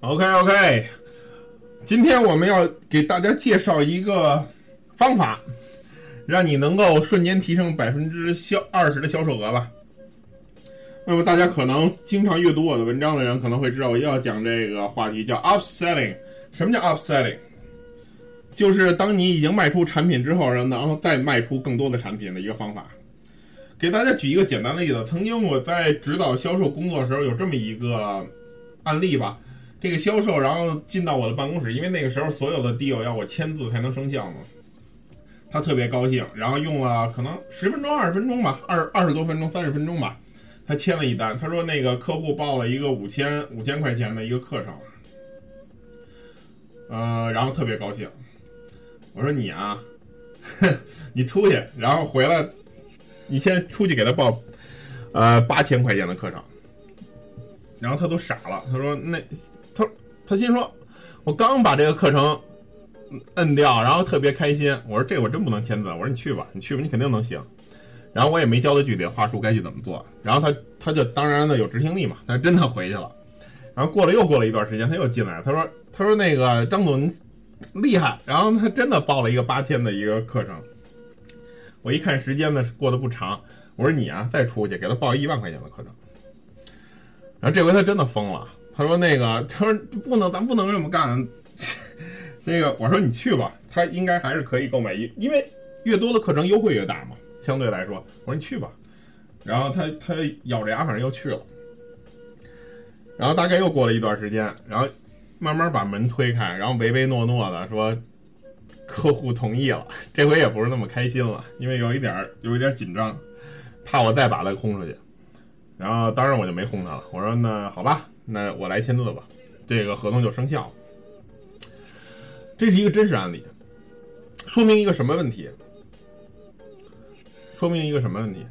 OK OK，今天我们要给大家介绍一个方法，让你能够瞬间提升百分之销二十的销售额吧。那么大家可能经常阅读我的文章的人可能会知道，我要讲这个话题，叫 upselling。什么叫 upselling？就是当你已经卖出产品之后，然后再卖出更多的产品的一个方法。给大家举一个简单的例子，曾经我在指导销售工作的时候，有这么一个案例吧。这个销售然后进到我的办公室，因为那个时候所有的 deal 要我签字才能生效嘛。他特别高兴，然后用了可能十分钟、二十分钟吧，二二十多分钟、三十分钟吧，他签了一单。他说那个客户报了一个五千五千块钱的一个课程，呃，然后特别高兴。我说你啊，你出去，然后回来。你先出去给他报，呃，八千块钱的课程，然后他都傻了。他说：“那他他心说，我刚把这个课程摁掉，然后特别开心。我说这我真不能签字。我说你去吧，你去吧，你肯定能行。然后我也没教他具体话术该去怎么做。然后他他就当然的有执行力嘛，他真的回去了。然后过了又过了一段时间，他又进来，他说他说那个张总厉害。然后他真的报了一个八千的一个课程。”我一看时间呢，过得不长。我说你啊，再出去给他报一万块钱的课程。然后这回他真的疯了，他说那个，他说不能，咱不能这么干。那个，我说你去吧，他应该还是可以购买一，因为越多的课程优惠越大嘛，相对来说。我说你去吧。然后他他咬着牙，反正又去了。然后大概又过了一段时间，然后慢慢把门推开，然后唯唯诺诺的说。客户同意了，这回也不是那么开心了，因为有一点儿有一点紧张，怕我再把他轰出去。然后当然我就没轰他了，我说那好吧，那我来签字吧，这个合同就生效了。这是一个真实案例，说明一个什么问题？说明一个什么问题？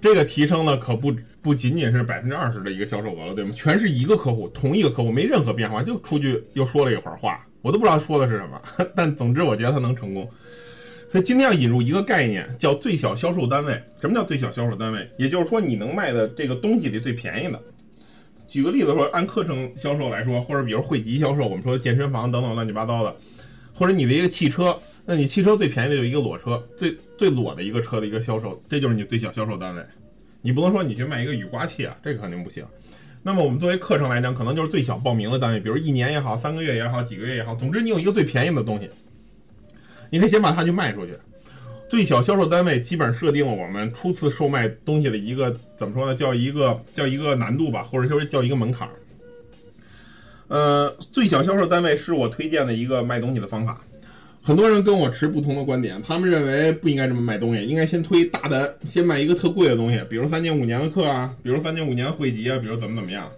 这个提升了可不不仅仅是百分之二十的一个销售额了，对吗？全是一个客户，同一个客户没任何变化，就出去又说了一会儿话。我都不知道说的是什么，但总之我觉得他能成功。所以今天要引入一个概念，叫最小销售单位。什么叫最小销售单位？也就是说你能卖的这个东西里最便宜的。举个例子说，按课程销售来说，或者比如汇集销售，我们说健身房等等乱七八糟的，或者你的一个汽车，那你汽车最便宜的就一个裸车，最最裸的一个车的一个销售，这就是你最小销售单位。你不能说你去卖一个雨刮器啊，这个肯定不行。那么我们作为课程来讲，可能就是最小报名的单位，比如一年也好，三个月也好，几个月也好，总之你有一个最便宜的东西，你可以先把它去卖出去。最小销售单位基本上设定了我们初次售卖东西的一个怎么说呢？叫一个叫一个难度吧，或者说叫一个门槛儿。呃，最小销售单位是我推荐的一个卖东西的方法。很多人跟我持不同的观点，他们认为不应该这么卖东西，应该先推大单，先卖一个特贵的东西，比如三年五年的课啊，比如三年五年的汇集啊，比如怎么怎么样，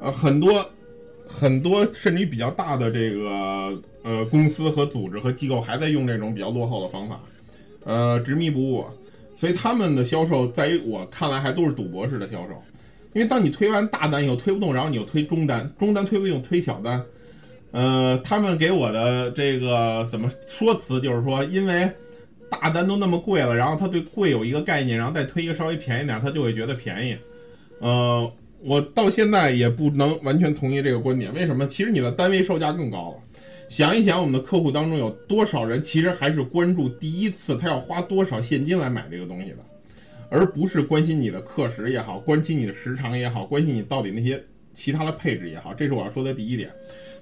呃，很多很多甚至于比较大的这个呃公司和组织和机构还在用这种比较落后的方法，呃，执迷不悟，所以他们的销售在于我看来还都是赌博式的销售，因为当你推完大单以后推不动，然后你又推中单，中单推不动推小单。呃，他们给我的这个怎么说辞，就是说，因为大单都那么贵了，然后他对贵有一个概念，然后再推一个稍微便宜点，他就会觉得便宜。呃，我到现在也不能完全同意这个观点。为什么？其实你的单位售价更高了。想一想，我们的客户当中有多少人其实还是关注第一次他要花多少现金来买这个东西的，而不是关心你的课时也好，关心你的时长也好，关心你到底那些其他的配置也好，这是我要说的第一点。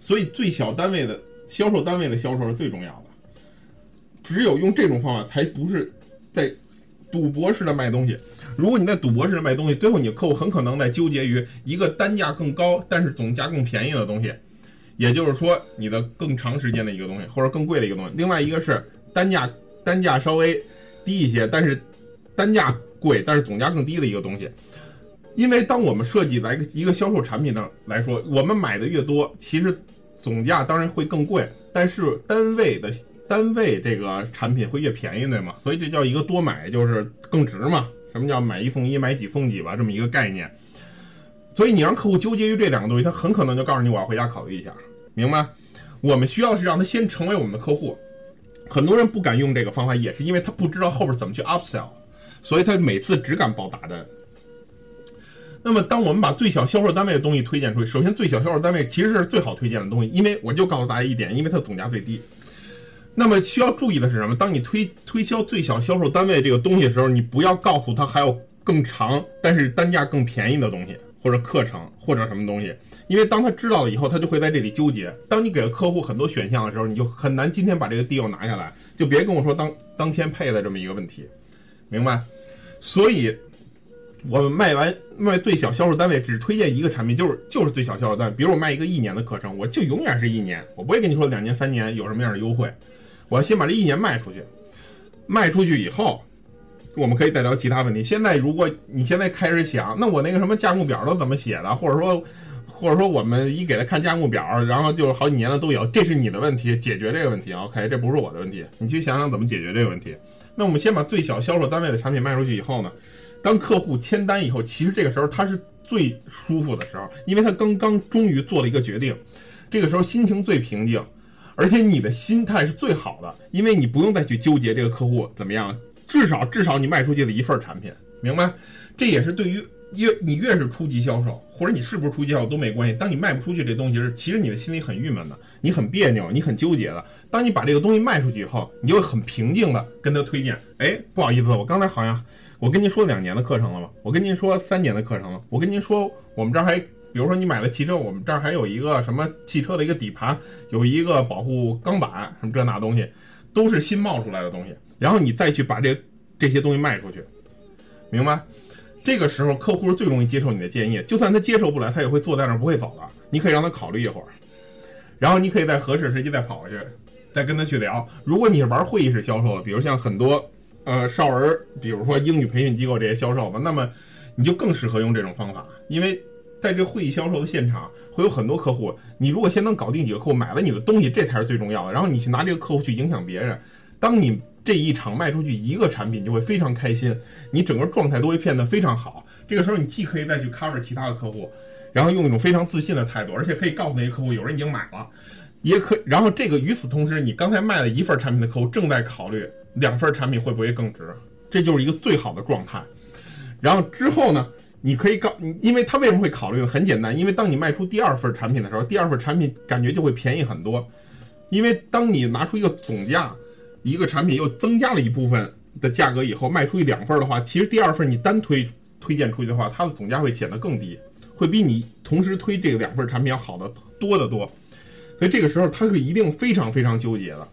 所以，最小单位的销售单位的销售是最重要的。只有用这种方法，才不是在赌博式的卖东西。如果你在赌博式的卖东西，最后你的客户很可能在纠结于一个单价更高，但是总价更便宜的东西，也就是说，你的更长时间的一个东西，或者更贵的一个东西。另外一个是单价单价稍微低一些，但是单价贵，但是总价更低的一个东西。因为当我们设计来一个销售产品的来说，我们买的越多，其实总价当然会更贵，但是单位的单位这个产品会越便宜，对吗？所以这叫一个多买就是更值嘛。什么叫买一送一，买几送几吧，这么一个概念。所以你让客户纠结于这两个东西，他很可能就告诉你我要回家考虑一下，明白？我们需要是让他先成为我们的客户。很多人不敢用这个方法，也是因为他不知道后边怎么去 upsell，所以他每次只敢报大单。那么，当我们把最小销售单位的东西推荐出去，首先最小销售单位其实是最好推荐的东西，因为我就告诉大家一点，因为它总价最低。那么需要注意的是什么？当你推推销最小销售单位这个东西的时候，你不要告诉他还有更长但是单价更便宜的东西，或者课程或者什么东西，因为当他知道了以后，他就会在这里纠结。当你给了客户很多选项的时候，你就很难今天把这个 deal 拿下来，就别跟我说当当天配的这么一个问题，明白？所以。我们卖完卖最小销售单位只推荐一个产品，就是就是最小销售单位。比如我卖一个一年的课程，我就永远是一年，我不会跟你说两年三年有什么样的优惠。我要先把这一年卖出去，卖出去以后，我们可以再聊其他问题。现在如果你现在开始想，那我那个什么价目表都怎么写的，或者说或者说我们一给他看价目表，然后就是好几年了都有，这是你的问题，解决这个问题。OK，这不是我的问题，你去想想怎么解决这个问题。那我们先把最小销售单位的产品卖出去以后呢？当客户签单以后，其实这个时候他是最舒服的时候，因为他刚刚终于做了一个决定，这个时候心情最平静，而且你的心态是最好的，因为你不用再去纠结这个客户怎么样，至少至少你卖出去了一份产品，明白？这也是对于越你越是初级销售，或者你是不是初级销售都没关系。当你卖不出去这东西时，其实你的心里很郁闷的，你很别扭，你很纠结的。当你把这个东西卖出去以后，你就很平静的跟他推荐，哎，不好意思，我刚才好像。我跟您说两年的课程了吗？我跟您说三年的课程了。我跟您说，我们这儿还，比如说你买了汽车，我们这儿还有一个什么汽车的一个底盘，有一个保护钢板，什么这那东西，都是新冒出来的东西。然后你再去把这这些东西卖出去，明白？这个时候客户是最容易接受你的建议，就算他接受不来，他也会坐在那不会走的。你可以让他考虑一会儿，然后你可以在合适时机再跑过去，再跟他去聊。如果你是玩会议式销售的，比如像很多。呃，少儿，比如说英语培训机构这些销售吧，那么你就更适合用这种方法，因为在这会议销售的现场会有很多客户，你如果先能搞定几个客户买了你的东西，这才是最重要的。然后你去拿这个客户去影响别人，当你这一场卖出去一个产品，就会非常开心，你整个状态都会变得非常好。这个时候你既可以再去 cover 其他的客户，然后用一种非常自信的态度，而且可以告诉那些客户有人已经买了，也可，然后这个与此同时，你刚才卖了一份产品的客户正在考虑。两份产品会不会更值？这就是一个最好的状态。然后之后呢，你可以告，因为他为什么会考虑呢？很简单，因为当你卖出第二份产品的时候，第二份产品感觉就会便宜很多。因为当你拿出一个总价，一个产品又增加了一部分的价格以后，卖出去两份的话，其实第二份你单推推荐出去的话，它的总价会显得更低，会比你同时推这个两份产品要好的多得多。所以这个时候他是一定非常非常纠结的。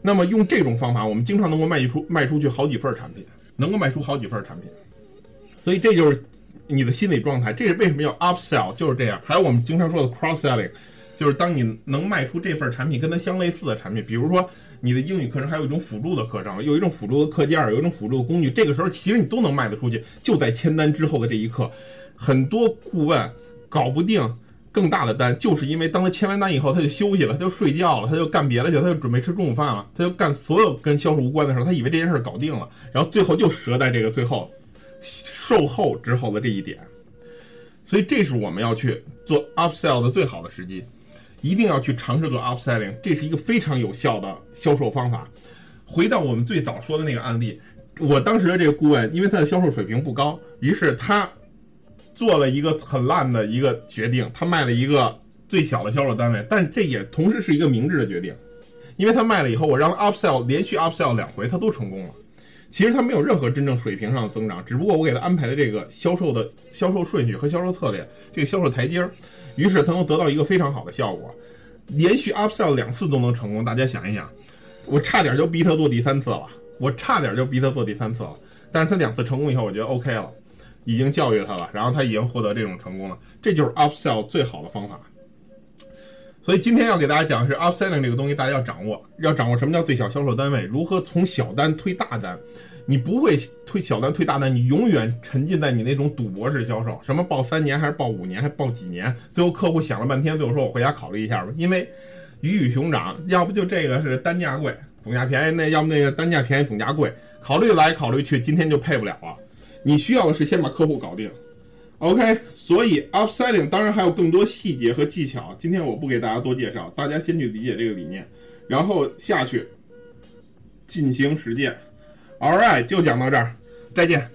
那么用这种方法，我们经常能够卖出卖出去好几份产品，能够卖出好几份产品，所以这就是你的心理状态。这是为什么要 upsell，就是这样。还有我们经常说的 cross selling，就是当你能卖出这份产品跟它相类似的产品，比如说你的英语课程还有一种辅助的课程，有一种辅助的课件，有一种辅助的工具，这个时候其实你都能卖得出去。就在签单之后的这一刻，很多顾问搞不定。更大的单，就是因为当他签完单以后，他就休息了，他就睡觉了，他就干别的去，他就准备吃中午饭了，他就干所有跟销售无关的事他以为这件事搞定了，然后最后就折在这个最后售后之后的这一点。所以这是我们要去做 upsell 的最好的时机，一定要去尝试做 upselling，这是一个非常有效的销售方法。回到我们最早说的那个案例，我当时的这个顾问，因为他的销售水平不高，于是他。做了一个很烂的一个决定，他卖了一个最小的销售单位，但这也同时是一个明智的决定，因为他卖了以后，我让他 upsell 连续 upsell 两回，他都成功了。其实他没有任何真正水平上的增长，只不过我给他安排的这个销售的销售顺序和销售策略，这个销售台阶儿，于是他能得到一个非常好的效果，连续 upsell 两次都能成功。大家想一想，我差点就逼他做第三次了，我差点就逼他做第三次了，但是他两次成功以后，我觉得 OK 了。已经教育他了，然后他已经获得这种成功了，这就是 upsell 最好的方法。所以今天要给大家讲的是 upselling 这个东西，大家要掌握，要掌握什么叫最小销售单位，如何从小单推大单。你不会推小单推大单，你永远沉浸在你那种赌博式销售，什么报三年还是报五年，还报几年，最后客户想了半天，最后说我回家考虑一下吧。因为鱼与熊掌，要不就这个是单价贵，总价便宜；那要么那个单价便宜，总价贵，考虑来考虑去，今天就配不了了。你需要的是先把客户搞定，OK。所以 upselling 当然还有更多细节和技巧，今天我不给大家多介绍，大家先去理解这个理念，然后下去进行实践。All right，就讲到这儿，再见。